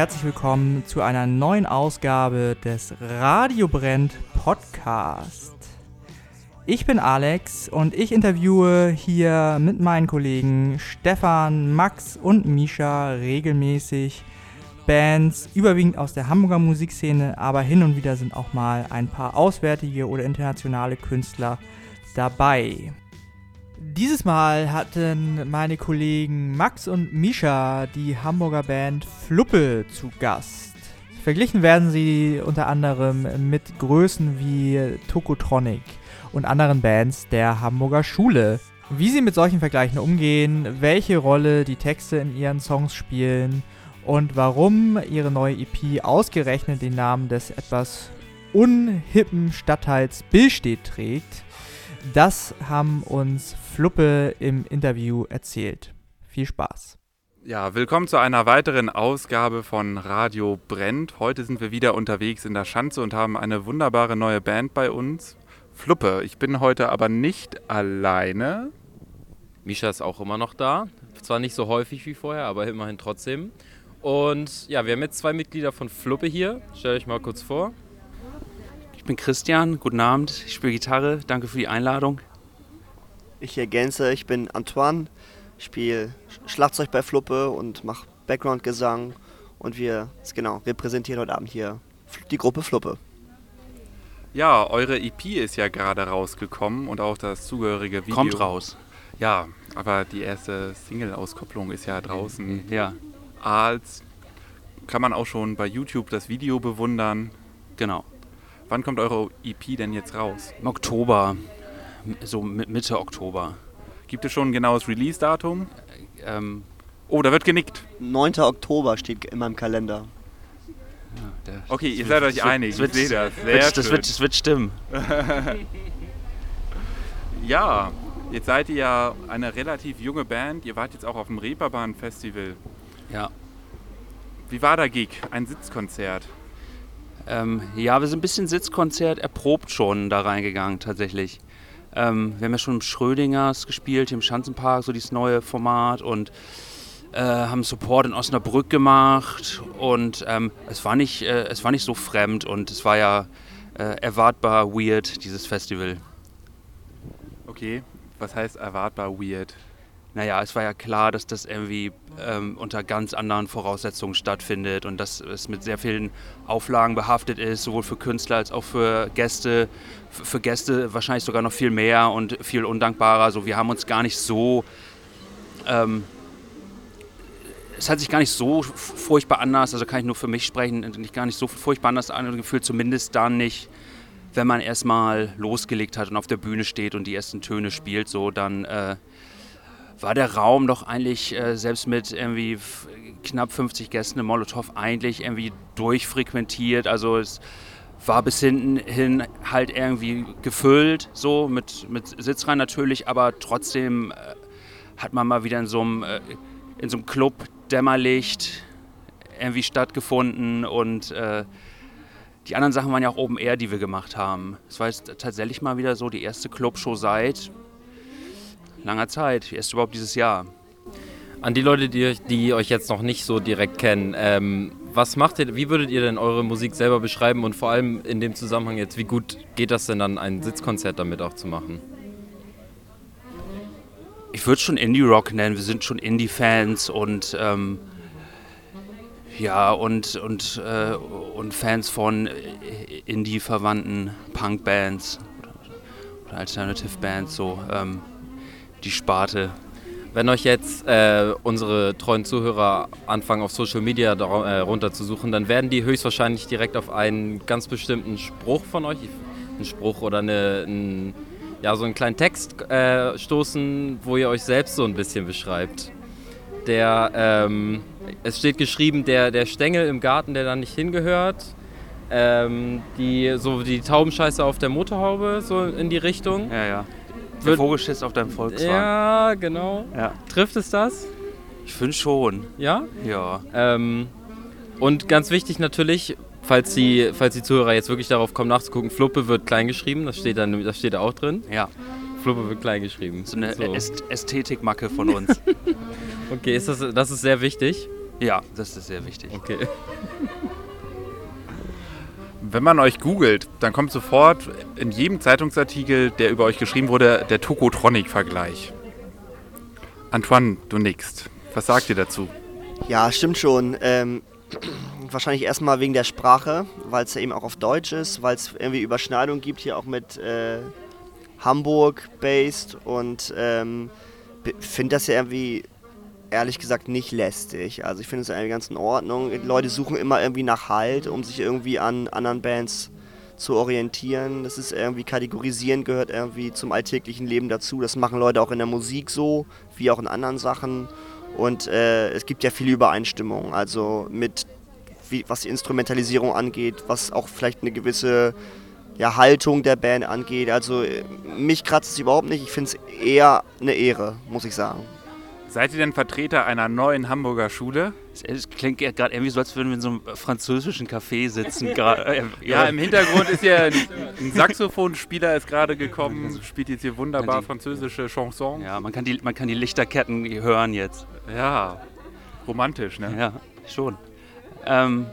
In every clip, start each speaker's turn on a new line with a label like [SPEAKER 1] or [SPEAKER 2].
[SPEAKER 1] Herzlich willkommen zu einer neuen Ausgabe des Radio Brennt Podcast. Ich bin Alex und ich interviewe hier mit meinen Kollegen Stefan, Max und Misha regelmäßig Bands, überwiegend aus der Hamburger Musikszene, aber hin und wieder sind auch mal ein paar auswärtige oder internationale Künstler dabei. Dieses Mal hatten meine Kollegen Max und Misha die Hamburger Band Fluppe zu Gast. Verglichen werden sie unter anderem mit Größen wie Tokotronic und anderen Bands der Hamburger Schule. Wie sie mit solchen Vergleichen umgehen, welche Rolle die Texte in ihren Songs spielen und warum ihre neue EP ausgerechnet den Namen des etwas unhippen Stadtteils Billstedt trägt, das haben uns Fluppe im Interview erzählt. Viel Spaß.
[SPEAKER 2] Ja, willkommen zu einer weiteren Ausgabe von Radio Brennt. Heute sind wir wieder unterwegs in der Schanze und haben eine wunderbare neue Band bei uns. Fluppe. Ich bin heute aber nicht alleine.
[SPEAKER 3] Misha ist auch immer noch da. Zwar nicht so häufig wie vorher, aber immerhin trotzdem. Und ja, wir haben jetzt zwei Mitglieder von Fluppe hier. Stell euch mal kurz vor.
[SPEAKER 4] Ich bin Christian, guten Abend. Ich spiele Gitarre. Danke für die Einladung.
[SPEAKER 5] Ich ergänze, ich bin Antoine, spiele Schlagzeug bei Fluppe und mache Background-Gesang. Und wir, genau, repräsentieren heute Abend hier die Gruppe Fluppe.
[SPEAKER 2] Ja, eure EP ist ja gerade rausgekommen und auch das zugehörige Video.
[SPEAKER 4] Kommt raus.
[SPEAKER 2] Ja, aber die erste Single-Auskopplung ist ja draußen.
[SPEAKER 4] Ja.
[SPEAKER 2] Als kann man auch schon bei YouTube das Video bewundern.
[SPEAKER 4] Genau.
[SPEAKER 2] Wann kommt eure EP denn jetzt raus?
[SPEAKER 4] Im Oktober, so Mitte Oktober.
[SPEAKER 2] Gibt es schon ein genaues Release-Datum?
[SPEAKER 4] Ähm,
[SPEAKER 2] oh, da wird genickt.
[SPEAKER 5] 9. Oktober steht in meinem Kalender.
[SPEAKER 2] Ja, okay, ihr seid euch einig.
[SPEAKER 4] Ich sehe das. Sehr wird, das, wird, das wird stimmen.
[SPEAKER 2] ja, jetzt seid ihr ja eine relativ junge Band. Ihr wart jetzt auch auf dem Reeperbahn-Festival.
[SPEAKER 4] Ja.
[SPEAKER 2] Wie war der Gig? Ein Sitzkonzert?
[SPEAKER 4] Ähm, ja, wir sind ein bisschen Sitzkonzert erprobt schon da reingegangen tatsächlich. Ähm, wir haben ja schon im Schrödingers gespielt, im Schanzenpark, so dieses neue Format und äh, haben Support in Osnabrück gemacht und ähm, es, war nicht, äh, es war nicht so fremd und es war ja äh, erwartbar weird, dieses Festival.
[SPEAKER 2] Okay, was heißt erwartbar weird?
[SPEAKER 4] Naja, es war ja klar, dass das irgendwie ähm, unter ganz anderen Voraussetzungen stattfindet und dass es mit sehr vielen Auflagen behaftet ist, sowohl für Künstler als auch für Gäste. Für Gäste wahrscheinlich sogar noch viel mehr und viel undankbarer. Also wir haben uns gar nicht so. Ähm, es hat sich gar nicht so furchtbar anders, also kann ich nur für mich sprechen, nicht gar nicht so furchtbar anders angefühlt, zumindest dann nicht, wenn man erstmal losgelegt hat und auf der Bühne steht und die ersten Töne spielt, so dann. Äh, war der Raum doch eigentlich äh, selbst mit irgendwie knapp 50 Gästen im Molotow eigentlich irgendwie durchfrequentiert. Also es war bis hinten hin halt irgendwie gefüllt, so mit, mit Sitzreihen natürlich, aber trotzdem äh, hat man mal wieder in so einem, äh, in so einem Club Dämmerlicht irgendwie stattgefunden und äh, die anderen Sachen waren ja auch oben eher, die wir gemacht haben. Es war jetzt tatsächlich mal wieder so die erste Clubshow seit langer Zeit, erst überhaupt dieses Jahr.
[SPEAKER 3] An die Leute, die, die euch jetzt noch nicht so direkt kennen, ähm, was macht ihr, wie würdet ihr denn eure Musik selber beschreiben und vor allem in dem Zusammenhang jetzt, wie gut geht das denn dann, ein Sitzkonzert damit auch zu machen?
[SPEAKER 4] Ich würde schon Indie-Rock nennen, wir sind schon Indie-Fans und ähm, ja, und, und, äh, und Fans von Indie-verwandten Punk-Bands oder Alternative-Bands so. Ähm, die Sparte.
[SPEAKER 3] Wenn euch jetzt äh, unsere treuen Zuhörer anfangen, auf Social Media äh, runterzusuchen, dann werden die höchstwahrscheinlich direkt auf einen ganz bestimmten Spruch von euch, einen Spruch oder eine, ein, ja, so einen kleinen Text äh, stoßen, wo ihr euch selbst so ein bisschen beschreibt. Der, ähm, es steht geschrieben, der, der Stängel im Garten, der da nicht hingehört. Ähm, die, so die Taubenscheiße auf der Motorhaube, so in die Richtung.
[SPEAKER 4] Ja, ja. Der Vogelschiss auf deinem Volkswagen.
[SPEAKER 3] Ja, genau. Ja. Trifft es das?
[SPEAKER 4] Ich finde schon.
[SPEAKER 3] Ja?
[SPEAKER 4] Ja.
[SPEAKER 3] Ähm, und ganz wichtig natürlich, falls die, falls die Zuhörer jetzt wirklich darauf kommen nachzugucken, Fluppe wird kleingeschrieben, das steht, dann, das steht da auch drin.
[SPEAKER 4] Ja.
[SPEAKER 3] Fluppe wird kleingeschrieben.
[SPEAKER 4] So eine so. Ästhetikmacke von uns.
[SPEAKER 3] okay, ist das, das ist sehr wichtig.
[SPEAKER 4] Ja, das ist sehr wichtig.
[SPEAKER 3] Okay.
[SPEAKER 2] Wenn man euch googelt, dann kommt sofort in jedem Zeitungsartikel, der über euch geschrieben wurde, der Tokotronic-Vergleich. Antoine, du nickst. Was sagt ihr dazu?
[SPEAKER 5] Ja, stimmt schon. Ähm, wahrscheinlich erstmal wegen der Sprache, weil es ja eben auch auf Deutsch ist, weil es irgendwie Überschneidungen gibt hier auch mit äh, Hamburg based und ähm, finde das ja irgendwie ehrlich gesagt nicht lästig. Also ich finde es irgendwie ganz in Ordnung. Die Leute suchen immer irgendwie nach Halt, um sich irgendwie an anderen Bands zu orientieren. Das ist irgendwie kategorisieren gehört irgendwie zum alltäglichen Leben dazu. Das machen Leute auch in der Musik so, wie auch in anderen Sachen. Und äh, es gibt ja viele Übereinstimmungen. Also mit wie, was die Instrumentalisierung angeht, was auch vielleicht eine gewisse ja, Haltung der Band angeht. Also äh, mich kratzt es überhaupt nicht. Ich finde es eher eine Ehre, muss ich sagen.
[SPEAKER 2] Seid ihr denn Vertreter einer neuen Hamburger Schule?
[SPEAKER 4] Es klingt gerade irgendwie so, als würden wir in so einem französischen Café sitzen.
[SPEAKER 2] Äh, ja, im Hintergrund ist ja ein, ein Saxophonspieler ist gerade gekommen, spielt jetzt hier wunderbar französische Chansons.
[SPEAKER 4] Ja, man kann, die, man kann die Lichterketten hören jetzt.
[SPEAKER 2] Ja, romantisch, ne?
[SPEAKER 4] Ja, schon. Ähm,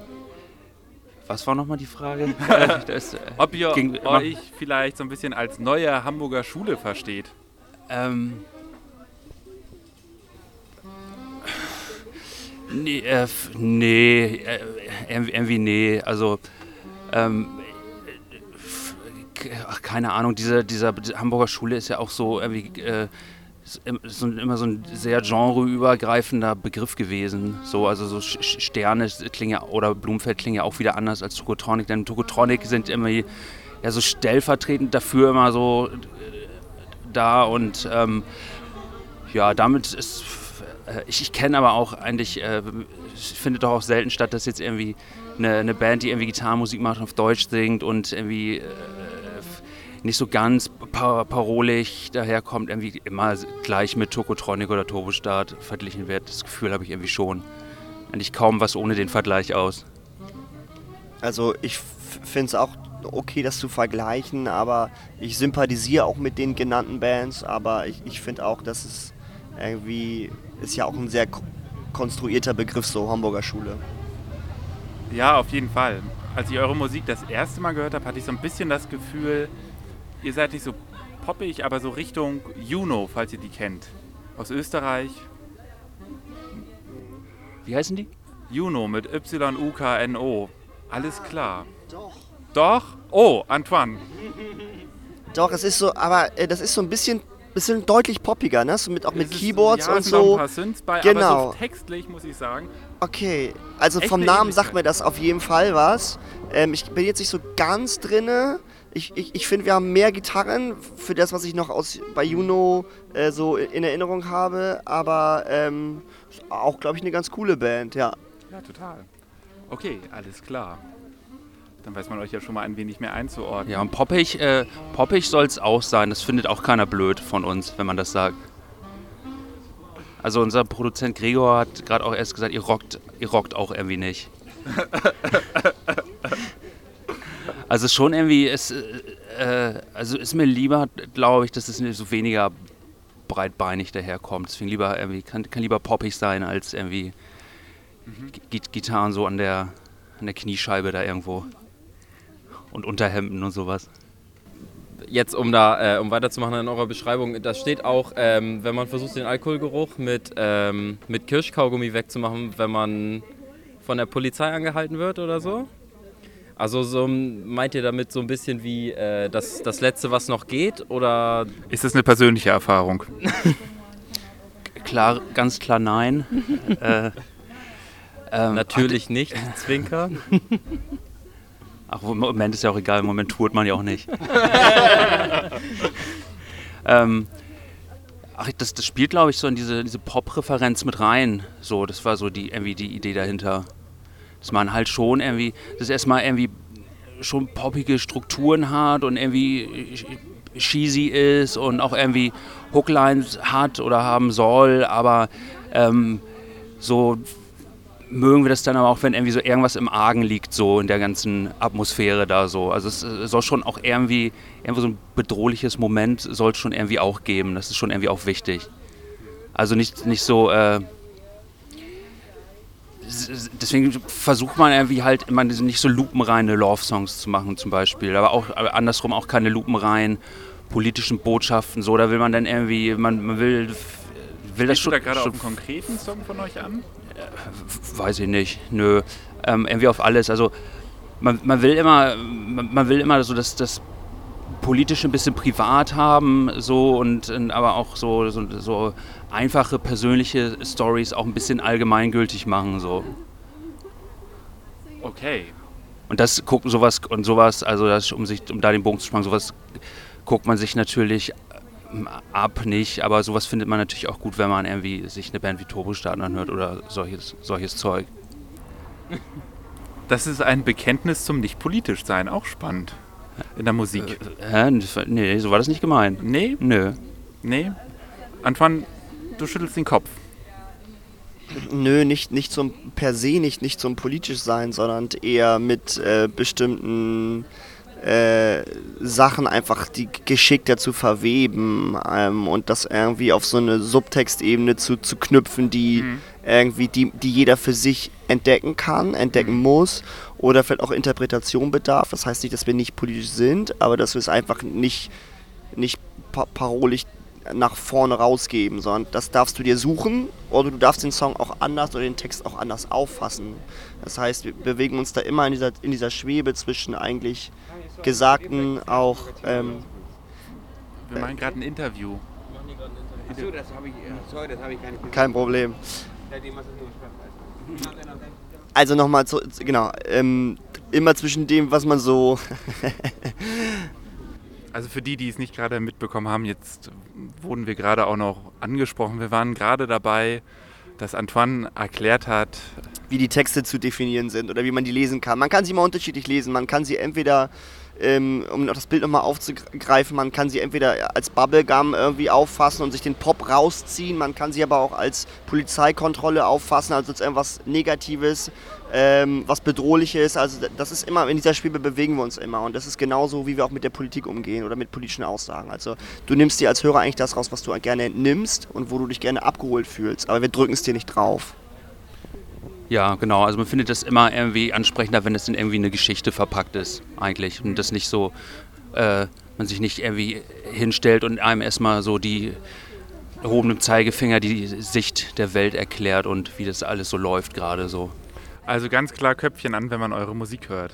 [SPEAKER 4] was war nochmal die Frage?
[SPEAKER 2] das, äh, Ob ihr euch vielleicht so ein bisschen als neue Hamburger Schule versteht? Ähm,
[SPEAKER 4] Nee, äh, nee äh, irgendwie nee. Also, ähm, ach, keine Ahnung, diese, dieser Hamburger Schule ist ja auch so irgendwie äh, so, immer so ein sehr genreübergreifender Begriff gewesen. So, also so Sterne klingen oder Blumenfeld klingen ja auch wieder anders als Tokotronic, denn Tokotronic sind immer ja so stellvertretend dafür immer so äh, da und ähm, ja, damit ist äh, ich, ich kenne aber auch eigentlich, äh, findet doch auch selten statt, dass jetzt irgendwie eine, eine, Band, die irgendwie Gitarrenmusik macht auf Deutsch singt und irgendwie äh, nicht so ganz par parolig daherkommt, irgendwie immer gleich mit Tokotronic oder Turbostart verglichen wird. Das Gefühl habe ich irgendwie schon. Eigentlich kaum was ohne den Vergleich aus.
[SPEAKER 5] Also ich finde es auch okay, das zu vergleichen, aber ich sympathisiere auch mit den genannten Bands, aber ich, ich finde auch, dass es irgendwie ist ja auch ein sehr konstruierter Begriff, so Hamburger Schule.
[SPEAKER 2] Ja, auf jeden Fall. Als ich eure Musik das erste Mal gehört habe, hatte ich so ein bisschen das Gefühl, ihr seid nicht so poppig, aber so Richtung Juno, falls ihr die kennt. Aus Österreich.
[SPEAKER 4] Wie heißen die?
[SPEAKER 2] Juno mit Y-U-K-N-O. Alles klar.
[SPEAKER 5] Doch.
[SPEAKER 2] Doch? Oh, Antoine.
[SPEAKER 5] Doch, es ist so, aber äh, das ist so ein bisschen bisschen deutlich poppiger, ne? So mit, auch mit
[SPEAKER 2] es
[SPEAKER 5] Keyboards
[SPEAKER 2] ist, ja,
[SPEAKER 5] und so.
[SPEAKER 2] Ein paar Synths bei,
[SPEAKER 5] genau.
[SPEAKER 2] aber so textlich muss ich sagen.
[SPEAKER 5] Okay, also vom Namen sagt mir das auf jeden Fall was. Ähm, ich bin jetzt nicht so ganz drinne. Ich, ich, ich finde, wir haben mehr Gitarren für das, was ich noch aus bei Juno äh, so in Erinnerung habe. Aber ähm, auch, glaube ich, eine ganz coole Band, ja.
[SPEAKER 2] Ja, total. Okay, alles klar. Dann weiß man euch ja schon mal ein wenig mehr einzuordnen.
[SPEAKER 4] Ja, und poppig, äh, poppig soll es auch sein. Das findet auch keiner blöd von uns, wenn man das sagt. Also unser Produzent Gregor hat gerade auch erst gesagt, ihr rockt, ihr rockt auch irgendwie nicht. also schon irgendwie, ist, äh, also ist mir lieber, glaube ich, dass es so weniger breitbeinig daherkommt. Deswegen lieber irgendwie, kann, kann lieber poppig sein als irgendwie mhm. Gitarren so an der, an der Kniescheibe da irgendwo und Unterhemden und sowas.
[SPEAKER 3] Jetzt, um da, äh, um weiterzumachen in eurer Beschreibung, da steht auch, ähm, wenn man versucht, den Alkoholgeruch mit, ähm, mit Kirschkaugummi wegzumachen, wenn man von der Polizei angehalten wird oder so. Also so meint ihr damit so ein bisschen wie äh, das, das Letzte, was noch geht? Oder
[SPEAKER 2] ist das eine persönliche Erfahrung?
[SPEAKER 4] klar, ganz klar nein.
[SPEAKER 3] äh, ähm, Natürlich nicht, Zwinker.
[SPEAKER 4] Ach, im Moment ist ja auch egal, im Moment tourt man ja auch nicht. ähm, ach, das, das spielt, glaube ich, so in diese, diese Pop-Referenz mit rein. So, das war so die, irgendwie die Idee dahinter. Dass man halt schon irgendwie, das erstmal irgendwie schon poppige Strukturen hat und irgendwie cheesy ist und auch irgendwie Hooklines hat oder haben soll, aber ähm, so mögen wir das dann aber auch, wenn irgendwie so irgendwas im Argen liegt, so in der ganzen Atmosphäre da so. Also es soll schon auch irgendwie, irgendwie so ein bedrohliches Moment soll es schon irgendwie auch geben. Das ist schon irgendwie auch wichtig. Also nicht, nicht so, äh, deswegen versucht man irgendwie halt immer nicht so lupenreine Love-Songs zu machen zum Beispiel, aber auch aber andersrum auch keine lupenreinen politischen Botschaften so, da will man dann irgendwie, man, man will, will das
[SPEAKER 2] schon... da gerade auf einen konkreten Song von euch an?
[SPEAKER 4] Weiß ich nicht, nö, ähm, irgendwie auf alles, also man, man will immer, man, man will immer so das, das politische ein bisschen privat haben, so und, und aber auch so, so, so einfache persönliche Stories auch ein bisschen allgemeingültig machen. So.
[SPEAKER 2] Okay.
[SPEAKER 4] Und das guckt sowas und sowas, also das, um sich, um da den Bogen zu spannen, sowas guckt man sich natürlich ab nicht, aber sowas findet man natürlich auch gut, wenn man irgendwie sich eine Band wie Turbo starten anhört oder solches, solches Zeug.
[SPEAKER 2] Das ist ein Bekenntnis zum nicht politisch sein, auch spannend. In der Musik.
[SPEAKER 4] Äh, nee, so war das nicht gemeint.
[SPEAKER 2] Nee?
[SPEAKER 4] Nö.
[SPEAKER 2] Nee? Antoine, du schüttelst den Kopf.
[SPEAKER 5] Nö, nicht, nicht zum per se nicht, nicht zum politisch sein, sondern eher mit äh, bestimmten äh, Sachen einfach die geschickter zu verweben ähm, und das irgendwie auf so eine Subtextebene zu, zu knüpfen, die mhm. irgendwie, die, die jeder für sich entdecken kann, entdecken mhm. muss oder vielleicht auch Interpretation bedarf. Das heißt nicht, dass wir nicht politisch sind, aber dass wir es einfach nicht, nicht parolisch nach vorne rausgeben, sondern das darfst du dir suchen oder du darfst den Song auch anders oder den Text auch anders auffassen. Das heißt, wir bewegen uns da immer in dieser, in dieser Schwebe zwischen eigentlich Gesagten auch. Ähm,
[SPEAKER 2] wir machen gerade ein Interview.
[SPEAKER 5] Achso, das habe ich, sorry, das habe ich gar nicht Kein Problem. Also nochmal, genau, ähm, immer zwischen dem, was man so
[SPEAKER 2] Also für die, die es nicht gerade mitbekommen haben, jetzt wurden wir gerade auch noch angesprochen. Wir waren gerade dabei, dass Antoine erklärt hat,
[SPEAKER 5] wie die Texte zu definieren sind oder wie man die lesen kann. Man kann sie immer unterschiedlich lesen. Man kann sie entweder ähm, um das Bild nochmal aufzugreifen, man kann sie entweder als Bubblegum irgendwie auffassen und sich den Pop rausziehen, man kann sie aber auch als Polizeikontrolle auffassen, also als irgendwas Negatives, ähm, was Bedrohliches. Also das ist immer, in dieser Schwebe bewegen wir uns immer und das ist genauso, wie wir auch mit der Politik umgehen oder mit politischen Aussagen. Also du nimmst dir als Hörer eigentlich das raus, was du gerne nimmst und wo du dich gerne abgeholt fühlst, aber wir drücken es dir nicht drauf.
[SPEAKER 4] Ja, genau. Also man findet das immer irgendwie ansprechender, wenn es in irgendwie eine Geschichte verpackt ist, eigentlich. Und das nicht so, äh, man sich nicht irgendwie hinstellt und einem erstmal so die erhobenen Zeigefinger die Sicht der Welt erklärt und wie das alles so läuft gerade so.
[SPEAKER 2] Also ganz klar Köpfchen an, wenn man eure Musik hört.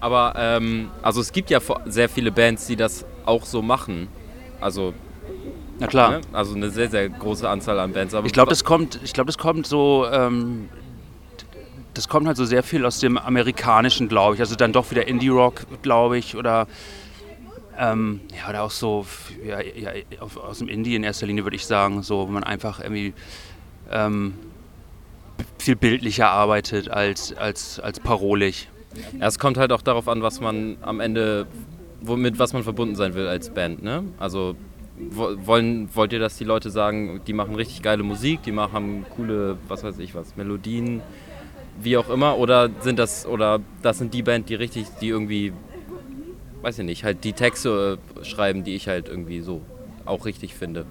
[SPEAKER 3] Aber ähm, also es gibt ja sehr viele Bands, die das auch so machen. Also
[SPEAKER 4] na klar. Ne?
[SPEAKER 3] Also eine sehr, sehr große Anzahl an Bands.
[SPEAKER 4] Aber ich glaube, das kommt, ich glaube, das kommt so ähm, das kommt halt so sehr viel aus dem Amerikanischen, glaube ich. Also dann doch wieder Indie-Rock, glaube ich, oder ähm, ja, oder auch so ja, ja, aus dem Indie in erster Linie würde ich sagen, so, wo man einfach irgendwie ähm, viel bildlicher arbeitet als, als, als parolig.
[SPEAKER 3] Ja, es kommt halt auch darauf an, was man am Ende, womit was man verbunden sein will als Band, ne? Also wollen, wollt ihr, dass die Leute sagen, die machen richtig geile Musik, die machen coole, was weiß ich was, Melodien, wie auch immer, oder sind das, oder das sind die Band, die richtig, die irgendwie, weiß ich nicht, halt die Texte äh, schreiben, die ich halt irgendwie so auch richtig finde.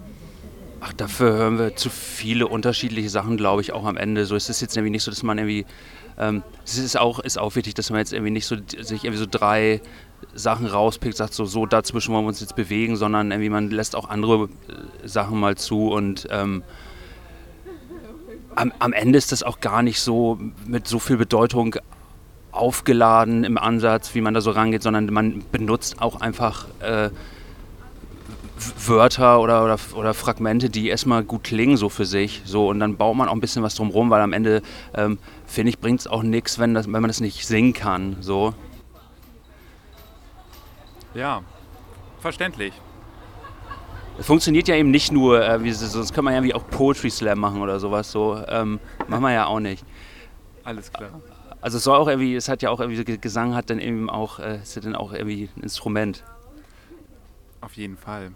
[SPEAKER 4] Ach, dafür hören wir zu viele unterschiedliche Sachen, glaube ich, auch am Ende. So ist es jetzt irgendwie nicht so, dass man irgendwie, ähm, es ist auch, ist auch wichtig, dass man jetzt irgendwie nicht so, sich irgendwie so drei Sachen rauspickt, sagt so, so dazwischen wollen wir uns jetzt bewegen, sondern irgendwie man lässt auch andere äh, Sachen mal zu und ähm, am, am Ende ist das auch gar nicht so mit so viel Bedeutung aufgeladen im Ansatz, wie man da so rangeht, sondern man benutzt auch einfach äh, Wörter oder, oder, oder, Fragmente, die erstmal gut klingen so für sich. So, und dann baut man auch ein bisschen was drumherum, weil am Ende, ähm, finde ich, bringt es auch nichts, wenn, wenn man das nicht singen kann. So.
[SPEAKER 2] Ja, verständlich.
[SPEAKER 4] Es funktioniert ja eben nicht nur, äh, wie, sonst kann man ja wie auch Poetry Slam machen oder sowas. So ähm, machen wir ja auch nicht.
[SPEAKER 2] Alles klar.
[SPEAKER 4] Also es soll auch irgendwie, es hat ja auch irgendwie Gesang hat dann eben auch, äh, ist ja dann auch irgendwie ein Instrument.
[SPEAKER 2] Auf jeden Fall.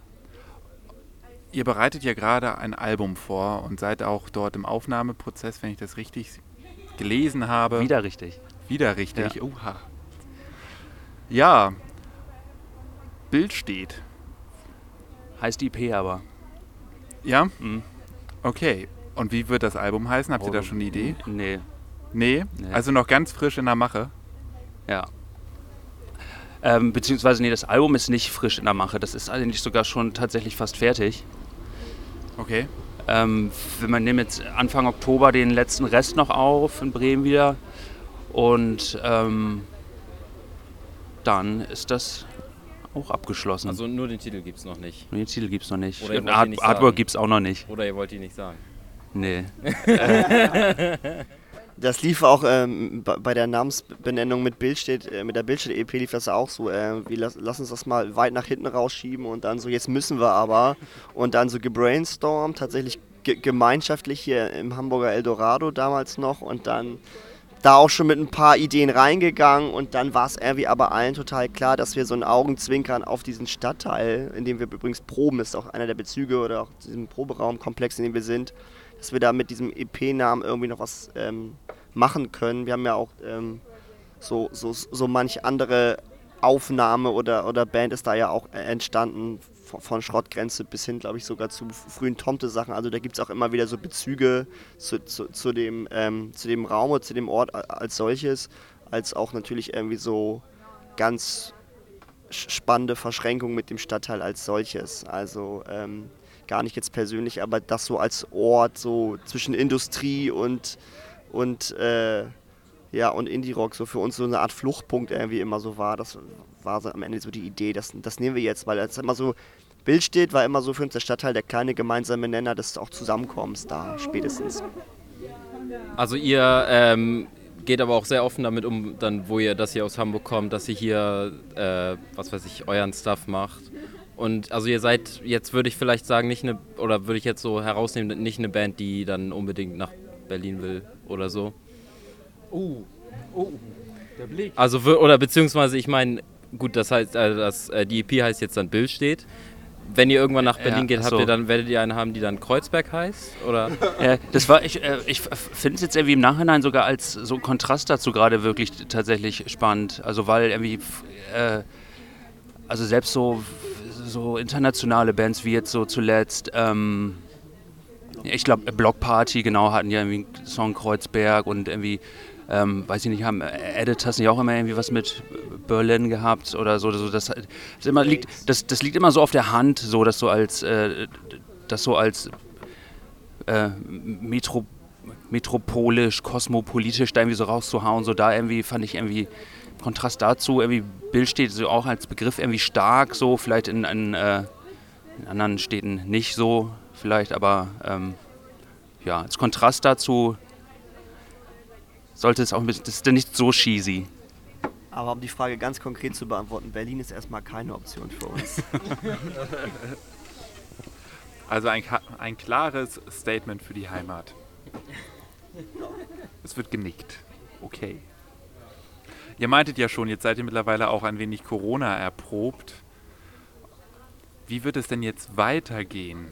[SPEAKER 2] Ihr bereitet ja gerade ein Album vor und seid auch dort im Aufnahmeprozess, wenn ich das richtig gelesen habe.
[SPEAKER 4] Wieder richtig.
[SPEAKER 2] Wieder richtig. Ja. Uha. Ja. Bild steht.
[SPEAKER 4] Heißt IP aber.
[SPEAKER 2] Ja? Mhm. Okay. Und wie wird das Album heißen? Habt ihr da schon eine Idee?
[SPEAKER 4] Nee.
[SPEAKER 2] Nee,
[SPEAKER 4] Nee.
[SPEAKER 2] also noch ganz frisch in der Mache.
[SPEAKER 4] Ja. Ähm, beziehungsweise, nee, das Album ist nicht frisch in der Mache. Das ist eigentlich sogar schon tatsächlich fast fertig.
[SPEAKER 2] Okay.
[SPEAKER 4] Ähm, wir man nehmen jetzt Anfang Oktober den letzten Rest noch auf in Bremen wieder. Und ähm, dann ist das auch abgeschlossen.
[SPEAKER 3] Also nur den Titel gibt es noch nicht.
[SPEAKER 4] den Titel gibt es noch nicht.
[SPEAKER 3] Oder ihr
[SPEAKER 4] Und
[SPEAKER 3] wollt ihn
[SPEAKER 4] Art
[SPEAKER 3] nicht
[SPEAKER 4] Artwork gibt es auch noch nicht.
[SPEAKER 3] Oder ihr wollt die nicht sagen.
[SPEAKER 4] Nee.
[SPEAKER 5] Das lief auch ähm, bei der Namensbenennung mit Bildstedt, äh, mit der Bildstedt-EP lief das auch so. Äh, wir lass, lass uns das mal weit nach hinten rausschieben und dann so, jetzt müssen wir aber. Und dann so gebrainstormt, tatsächlich ge gemeinschaftlich hier im Hamburger Eldorado damals noch und dann da auch schon mit ein paar Ideen reingegangen und dann war es irgendwie aber allen total klar, dass wir so ein Augenzwinkern auf diesen Stadtteil, in dem wir übrigens proben, ist auch einer der Bezüge oder auch diesem Proberaumkomplex, in dem wir sind, dass wir da mit diesem EP-Namen irgendwie noch was ähm, machen können. Wir haben ja auch ähm, so, so, so manch andere Aufnahme oder, oder Band ist da ja auch äh, entstanden, von, von Schrottgrenze bis hin, glaube ich, sogar zu frühen Tomte-Sachen. Also da gibt es auch immer wieder so Bezüge zu, zu, zu, dem, ähm, zu dem Raum oder zu dem Ort als solches, als auch natürlich irgendwie so ganz spannende Verschränkung mit dem Stadtteil als solches. Also ähm, gar nicht jetzt persönlich, aber das so als Ort, so zwischen Industrie und, und, äh, ja, und Indie-Rock so für uns so eine Art Fluchtpunkt irgendwie immer so war. Das war so am Ende so die Idee, das, das nehmen wir jetzt, weil es immer so, Bild steht, war immer so für uns der Stadtteil der kleine gemeinsame Nenner des auch Zusammenkommens da spätestens.
[SPEAKER 3] Also ihr ähm, geht aber auch sehr offen damit um, dann wo ihr, dass ihr aus Hamburg kommt, dass ihr hier, äh, was weiß ich, euren Stuff macht. Und also ihr seid jetzt würde ich vielleicht sagen nicht eine oder würde ich jetzt so herausnehmen nicht eine Band, die dann unbedingt nach Berlin will oder so.
[SPEAKER 1] Oh, oh, der Blick.
[SPEAKER 3] Also oder beziehungsweise ich meine gut, das heißt äh, das, äh, die EP heißt jetzt dann Bill steht. Wenn ihr irgendwann nach
[SPEAKER 4] Ja,
[SPEAKER 3] Berlin geht,
[SPEAKER 4] ach
[SPEAKER 3] habt
[SPEAKER 4] so.
[SPEAKER 3] ihr dann werdet ihr eine haben, die dann Kreuzberg heißt oder
[SPEAKER 4] Äh, das war, ich, äh, ich finde es jetzt irgendwie im Nachhinein sogar als so Kontrast dazu gerade wirklich tatsächlich spannend. Also weil irgendwie, äh, also selbst so, so internationale Bands wie jetzt so zuletzt, ähm, ich glaube Block Party genau hatten ja irgendwie einen Song Kreuzberg und irgendwie, ähm, weiß ich nicht, haben äh, Editors nicht auch immer irgendwie was mit Berlin gehabt oder so. so das, das, immer liegt, das, das liegt immer so auf der Hand, so dass so als, äh, das so als äh, Metro, metropolisch, kosmopolitisch da irgendwie so rauszuhauen. So da irgendwie fand ich irgendwie Kontrast dazu, irgendwie Bild steht so auch als Begriff irgendwie stark, so vielleicht in, in, äh, in anderen Städten nicht so, vielleicht, aber ähm, ja, als Kontrast dazu sollte es auch ein bisschen, das ist dann nicht so cheesy.
[SPEAKER 5] Aber um die Frage ganz konkret zu beantworten, Berlin ist erstmal keine Option für uns.
[SPEAKER 2] Also ein, ein klares Statement für die Heimat. Es wird genickt. Okay. Ihr meintet ja schon, jetzt seid ihr mittlerweile auch ein wenig Corona erprobt. Wie wird es denn jetzt weitergehen?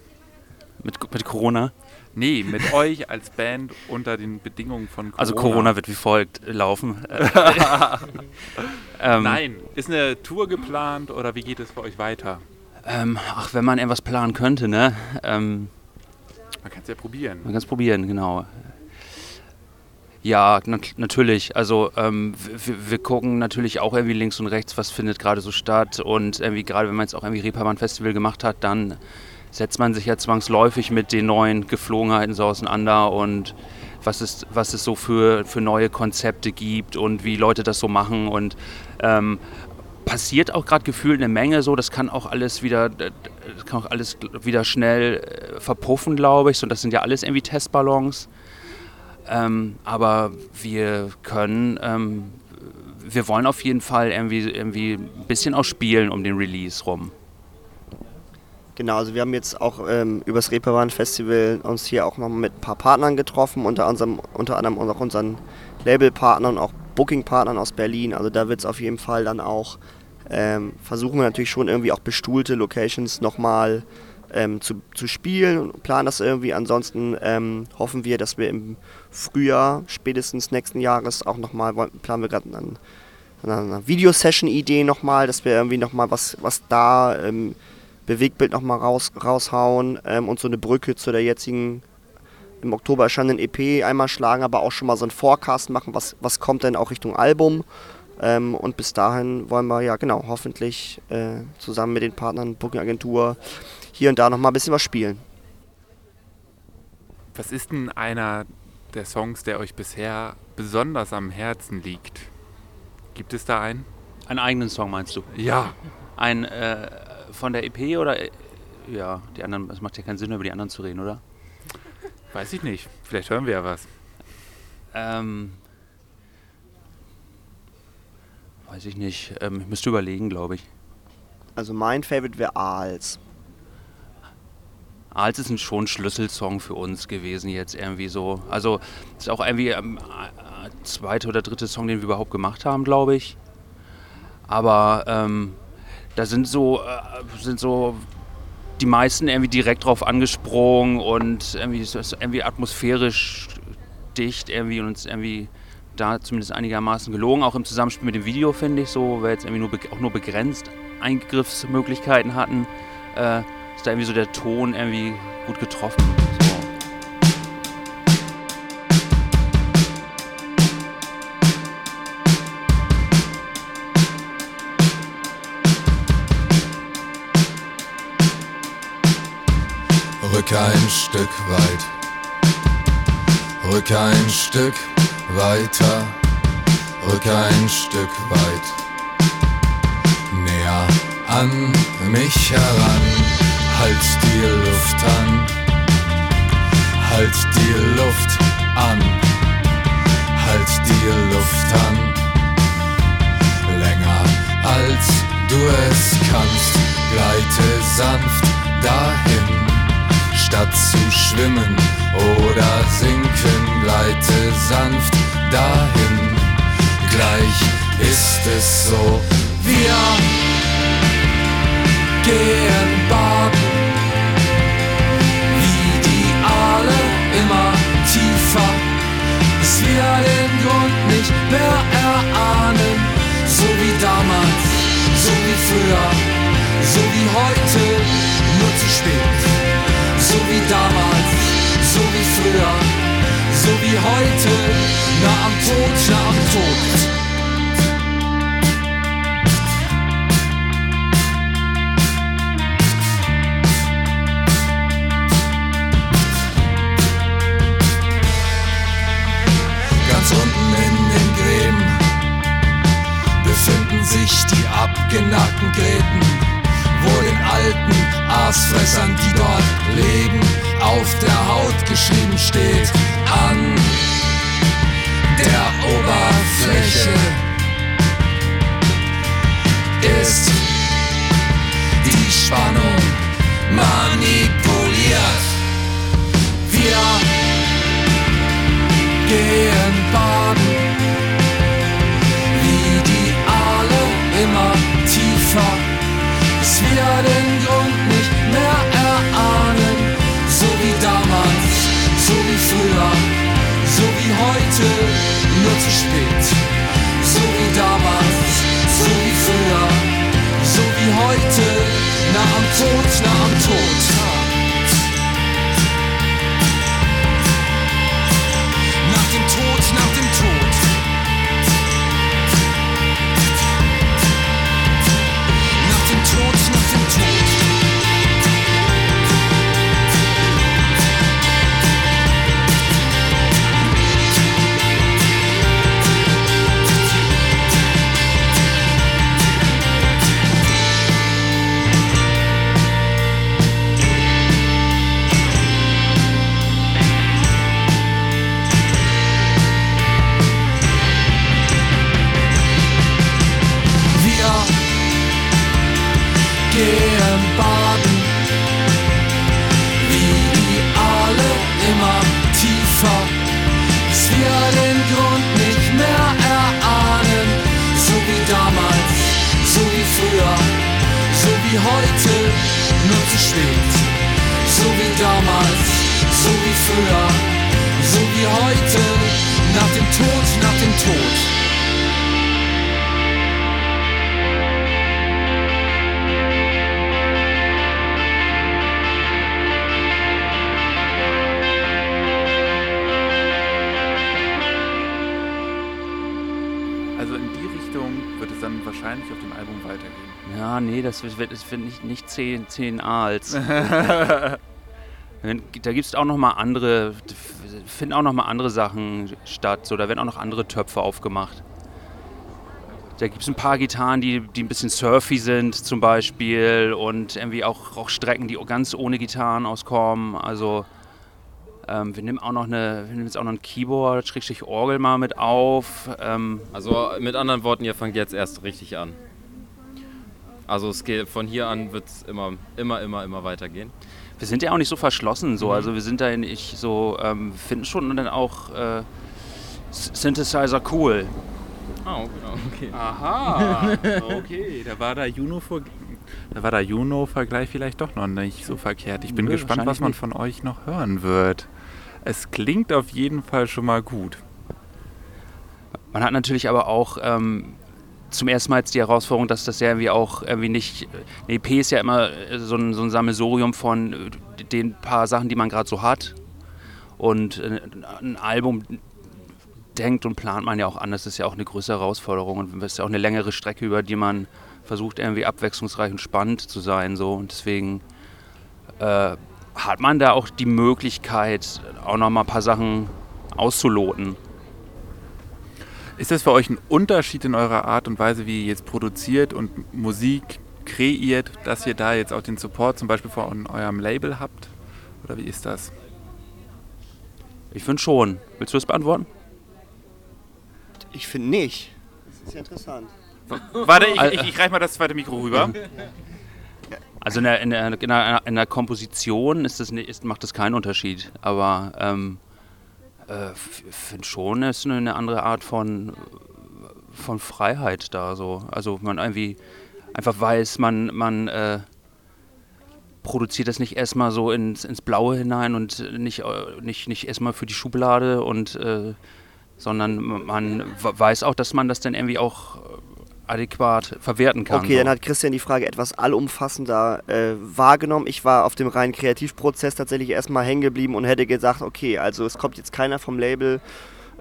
[SPEAKER 4] Mit, mit Corona.
[SPEAKER 2] Nee, mit euch als Band unter den Bedingungen von Corona.
[SPEAKER 4] Also Corona wird wie folgt laufen. ähm,
[SPEAKER 2] Nein. Ist eine Tour geplant oder wie geht es für euch weiter?
[SPEAKER 4] Ähm, ach, wenn man etwas planen könnte, ne? Ähm,
[SPEAKER 2] Man kann es ja probieren.
[SPEAKER 4] Man kann es probieren, genau. Ja, nat natürlich. Also ähm, wir, wir gucken natürlich auch irgendwie links und rechts, was findet gerade so statt. Und irgendwie gerade wenn man jetzt auch irgendwie Reeperbahn Festival gemacht hat, dann setzt man sich ja zwangsläufig mit den neuen Geflogenheiten so auseinander und was es, was es so für, für neue Konzepte gibt und wie Leute das so machen. Und ähm, passiert auch gerade gefühlt eine Menge so. Das kann auch alles wieder, das kann auch alles wieder schnell äh, verpuffen, glaube ich. Und das sind ja alles irgendwie Testballons. Ähm, aber wir können, ähm, wir wollen auf jeden Fall irgendwie, irgendwie ein bisschen auch spielen um den Release rum.
[SPEAKER 5] Genau, also wir haben jetzt auch ähm, übers Reeperbahn Festival uns hier auch noch mit ein paar Partnern getroffen, unter, unserem, unter anderem auch unseren Labelpartnern und auch Bookingpartnern aus Berlin. Also da wird es auf jeden Fall dann auch, ähm, versuchen wir natürlich schon irgendwie auch bestuhlte Locations nochmal ähm, zu, zu spielen und planen das irgendwie. Ansonsten ähm, hoffen wir, dass wir im Frühjahr spätestens nächsten Jahres auch nochmal, planen wir gerade an einer Videosession-Idee nochmal, dass wir irgendwie nochmal was, was da ähm, Bewegtbild nochmal raus, raushauen ähm, und so eine Brücke zu der jetzigen im Oktober erscheinenden EP einmal schlagen, aber auch schon mal so einen Forecast machen, was, was kommt denn auch Richtung Album. Ähm, und bis dahin wollen wir ja genau hoffentlich äh, zusammen mit den Partnern Booking Agentur hier und da noch mal ein bisschen was spielen.
[SPEAKER 2] Was ist denn einer der Songs, der euch bisher besonders am Herzen liegt? Gibt es da einen?
[SPEAKER 4] Einen eigenen Song meinst du?
[SPEAKER 2] Ja.
[SPEAKER 4] Ein äh, von der EP oder? äh, Ja, die anderen, es macht ja keinen Sinn, über die anderen zu reden, oder?
[SPEAKER 2] Weiß ich nicht. Vielleicht hören wir ja was.
[SPEAKER 4] Ähm, weiß ich nicht. Ähm, ich müsste überlegen, glaube ich.
[SPEAKER 5] Also mein Favorite wäre Aals.
[SPEAKER 4] Als ist ein schon Schlüsselsong für uns gewesen jetzt irgendwie so. Also ist auch irgendwie ähm, äh, zweite oder dritte Song, den wir überhaupt gemacht haben, glaube ich. Aber ähm, da sind so äh, sind so die meisten irgendwie direkt drauf angesprungen und irgendwie ist das irgendwie atmosphärisch dicht irgendwie und uns irgendwie da zumindest einigermaßen gelogen. Auch im Zusammenspiel mit dem Video finde ich so, weil jetzt irgendwie nur auch nur begrenzt Eingriffsmöglichkeiten hatten. Äh, ist da irgendwie so der Ton irgendwie gut getroffen.
[SPEAKER 6] Ein Stück weit, rück ein Stück weiter, rück ein Stück weit, näher an mich heran, halt die Luft an, halt die Luft an, halt die Luft an, länger als du es kannst, gleite sanft dahin statt zu schwimmen oder sinken, gleite sanft dahin. Gleich ist es so, wir gehen baden, wie die Aale immer tiefer, bis wir den Grund nicht mehr erahnen, so wie damals, so wie früher, so wie heute, nur zu spät heute, nah am Tod, nah am Tod. Ganz unten in den Gräben befinden sich die abgenagten Gräten wo den alten Aasfressern, die dort leben, auf der Haut geschrieben steht, an der Oberfläche ist die Spannung manipuliert. Wir gehen baden, wie die Aale immer tiefer bis wir heute, nur zu spät. So wie damals, so wie früher, so wie heute, nah am Tod, nah am Tod. Heute, nur zu spät. So wie damals, so wie früher, so wie heute, nach dem Tod, nach dem Tod.
[SPEAKER 4] Ja, nee, das wird, das wird nicht, nicht 10, 10 Aals. Wenn- da gibt es auch noch mal andere, finden auch noch mal andere Sachen statt. So, da werden auch noch andere Töpfe aufgemacht. Da gibt es ein paar Gitarren, die, die ein bisschen surfy sind zum Beispiel und irgendwie auch, auch Strecken, die ganz ohne Gitarren auskommen. Also ähm, wir nehmen auch noch eine, wir nehmen jetzt auch noch ein Keyboard, Schrägstrich Orgel mal mit auf. Ähm,
[SPEAKER 3] Also mit anderen Worten, ihr fangt jetzt erst richtig an. Also es geht, von hier an wird es immer, immer, immer, immer weitergehen.
[SPEAKER 4] wir sind ja auch nicht so verschlossen so. Also wir sind da nicht so, ähm, finden schon dann auch äh, Synthesizer cool.
[SPEAKER 3] Oh, okay.
[SPEAKER 2] Aha, okay, da war der Juno da war der Juno-Vergleich vielleicht doch noch nicht so verkehrt. Ich bin
[SPEAKER 4] Nö,
[SPEAKER 2] gespannt, was man
[SPEAKER 4] nicht.
[SPEAKER 2] von euch noch hören wird. Es klingt auf jeden Fall schon mal gut.
[SPEAKER 4] Man hat natürlich aber auch ähm, zum ersten Mal jetzt die Herausforderung, dass das ja irgendwie auch irgendwie nicht. Eine EP ist ja immer äh, so ein, so ein Sammelsurium von äh, den paar Sachen, die man gerade so hat. Und äh, ein Album denkt und plant man ja auch anders. Das ist ja auch eine größere Herausforderung und es ist ja auch eine längere Strecke, über die man versucht, irgendwie abwechslungsreich und spannend zu sein. So. Und deswegen äh, hat man da auch die Möglichkeit, auch noch mal ein paar Sachen auszuloten.
[SPEAKER 2] Ist das für euch ein Unterschied in eurer Art und Weise, wie ihr jetzt produziert und Musik kreiert, dass ihr da jetzt auch den Support zum Beispiel von eurem Label habt? Oder wie ist das?
[SPEAKER 4] Ich finde schon. Willst du das beantworten?
[SPEAKER 5] Ich finde nicht. Das ist ja interessant.
[SPEAKER 2] Warte, ich, ich, ich reich mal das zweite Mikro rüber.
[SPEAKER 4] Also in der, in der, in der, in der Komposition ist das, nicht- ist, macht das keinen Unterschied. Aber ähm, äh, finde schon, es ist eine, eine andere Art von, von Freiheit da. So. Also man irgendwie einfach weiß, man, man äh, produziert das nicht erstmal so ins, ins Blaue hinein und nicht, äh, nicht, nicht erstmal für die Schublade und äh, sondern man weiß auch, dass man das dann irgendwie auch adäquat verwerten kann.
[SPEAKER 5] Okay,
[SPEAKER 4] so.
[SPEAKER 5] dann hat Christian die Frage etwas allumfassender äh, wahrgenommen. Ich war auf dem reinen Kreativprozess tatsächlich erstmal hängen geblieben und hätte gesagt, okay, also es kommt jetzt keiner vom Label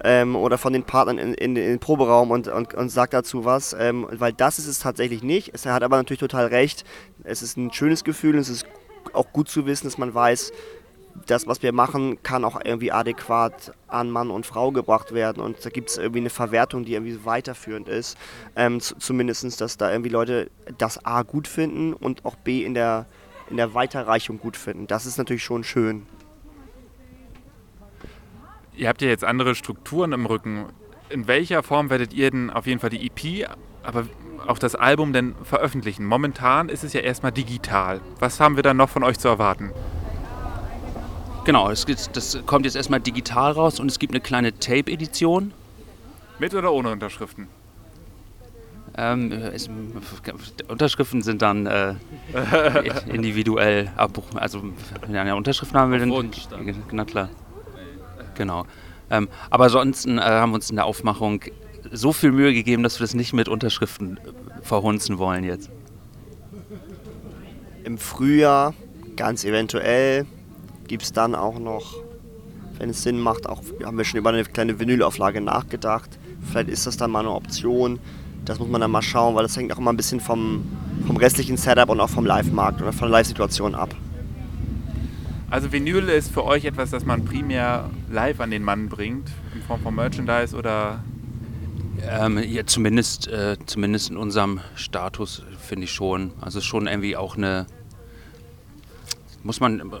[SPEAKER 5] ähm, oder von den Partnern in, in, in den Proberaum und, und, und sagt dazu was, ähm, weil das ist es tatsächlich nicht. Es, er hat aber natürlich total recht. Es ist ein schönes Gefühl und es ist auch gut zu wissen, dass man weiß, das, was wir machen, kann auch irgendwie adäquat an Mann und Frau gebracht werden. Und da gibt es irgendwie eine Verwertung, die irgendwie weiterführend ist. Ähm, Zumindest, dass da irgendwie Leute das A gut finden und auch B in der, in der Weiterreichung gut finden. Das ist natürlich schon schön.
[SPEAKER 2] Ihr habt ja jetzt andere Strukturen im Rücken. In welcher Form werdet ihr denn auf jeden Fall die EP, aber auch das Album denn veröffentlichen? Momentan ist es ja erstmal digital. Was haben wir dann noch von euch zu erwarten?
[SPEAKER 4] Genau, es gibt, das kommt jetzt erstmal digital raus und es gibt eine kleine Tape-Edition.
[SPEAKER 2] Mit oder ohne Unterschriften?
[SPEAKER 4] Ähm, es, Unterschriften sind dann äh, individuell. Also, wenn einer Unterschriften haben will, dann. Na klar. Genau. Ähm, aber ansonsten äh, haben wir uns in der Aufmachung so viel Mühe gegeben, dass wir das nicht mit Unterschriften äh, verhunzen wollen jetzt.
[SPEAKER 5] Im Frühjahr, ganz eventuell, gibt es dann auch noch, wenn es Sinn macht, auch haben wir schon über eine kleine Vinylauflage nachgedacht. Vielleicht ist das dann mal eine Option. Das muss man dann mal schauen, weil das hängt auch immer ein bisschen vom, vom restlichen Setup und auch vom Live-Markt oder von der Live-Situation ab.
[SPEAKER 2] Also Vinyl ist für euch etwas, das man primär live an den Mann bringt, in Form von Merchandise oder
[SPEAKER 4] Ähm, ja, zumindest, äh, zumindest in unserem Status finde ich schon. Also es ist schon irgendwie auch eine. Muss man.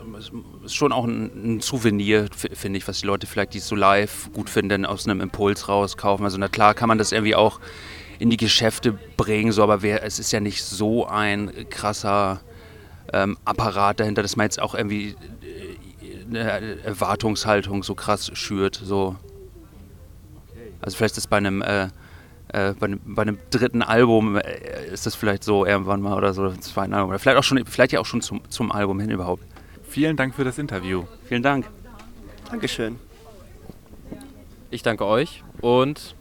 [SPEAKER 4] Ist schon auch ein, ein Souvenir, finde ich, was die Leute vielleicht, die es so live gut finden, aus einem Impuls rauskaufen. Also na klar kann man das irgendwie auch in die Geschäfte bringen, so, aber wer, es ist ja nicht so ein krasser ähm, Apparat dahinter, dass man jetzt auch irgendwie äh, eine Erwartungshaltung so krass schürt. So. Also vielleicht ist das bei einem, äh, äh, bei einem, bei einem dritten Album äh, ist das vielleicht so irgendwann mal oder so, zweiten Album. Oder vielleicht auch schon, vielleicht ja auch schon zum, zum Album hin überhaupt.
[SPEAKER 2] Vielen Dank für das Interview.
[SPEAKER 4] Vielen Dank.
[SPEAKER 5] Dankeschön.
[SPEAKER 3] Ich danke euch und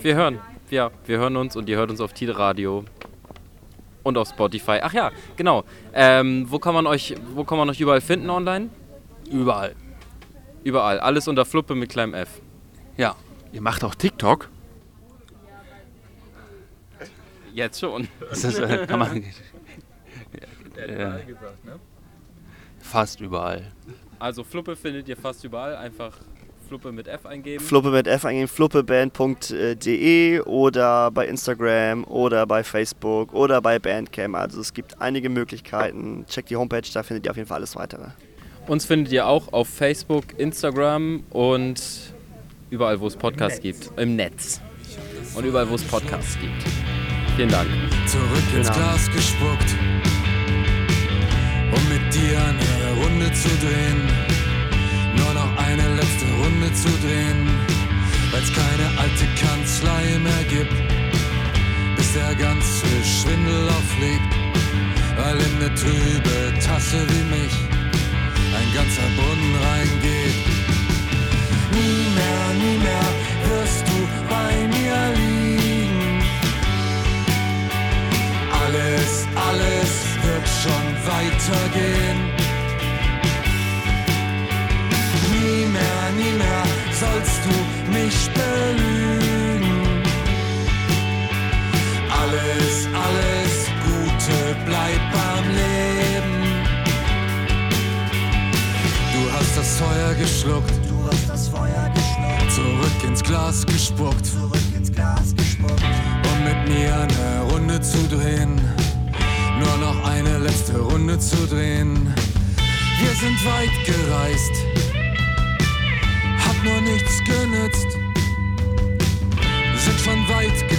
[SPEAKER 3] wir hören. Ja, wir hören uns und ihr hört uns auf Tide Radio und auf Spotify. Ach ja, genau. Ähm, wo kann man euch, wo kann man euch überall finden online?
[SPEAKER 4] Überall.
[SPEAKER 3] Überall. Alles unter Fluppe mit kleinem F.
[SPEAKER 4] Ja.
[SPEAKER 2] Ihr macht auch TikTok?
[SPEAKER 3] Jetzt schon.
[SPEAKER 4] Das ist, äh, kann man,
[SPEAKER 3] gesagt, ne?
[SPEAKER 4] fast überall.
[SPEAKER 3] Also Fluppe findet ihr fast überall. Einfach Fluppe mit F eingeben.
[SPEAKER 5] Fluppe mit F eingeben, fluppeband.de oder bei Instagram oder bei Facebook oder bei Bandcamp. Also es gibt einige Möglichkeiten. Checkt die Homepage, da findet ihr auf jeden Fall alles weitere.
[SPEAKER 3] Uns findet ihr auch auf Facebook, Instagram und überall, wo es Podcasts gibt. Im Netz. Und überall, wo es Podcasts gibt. Vielen Dank.
[SPEAKER 6] zurück ins
[SPEAKER 5] Genau.
[SPEAKER 6] Glas gespuckt, um mit dir eine Runde zu drehen. Nur noch eine letzte Runde zu drehen, weil's keine alte Kanzlei mehr gibt, bis der ganze Schwindel aufliegt, weil in eine trübe Tasse wie mich ein ganzer Brunnen reingeht. Nie mehr, nie mehr wirst du bei mir liegen. Alles, alles wird schon weitergehen. Nie mehr sollst du mich belügen. Alles, alles Gute bleibt beim Leben. Du hast das Feuer geschluckt. Ins Glas gespuckt. Zurück ins Glas gespuckt. Um mit mir eine Runde zu drehen. Nur noch eine letzte Runde zu drehen. Wir sind weit gereist. Hat nur nichts genützt. Sind schon weit gekommen.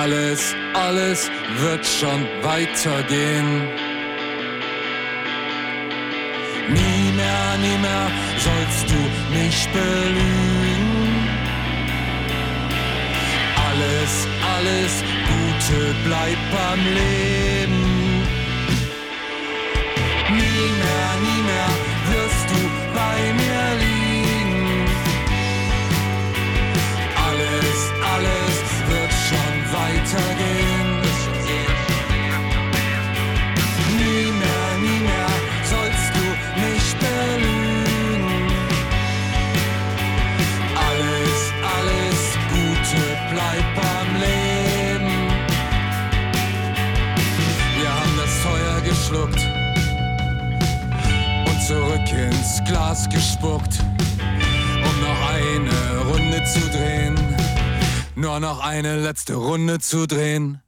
[SPEAKER 6] Alles, alles wird schon weitergehen. Nie mehr, nie mehr sollst du mich belügen. Alles, alles Gute bleibt beim Leben. Nie mehr, nie mehr Glas gespuckt, um noch eine Runde zu drehen. Nur noch eine letzte Runde zu drehen.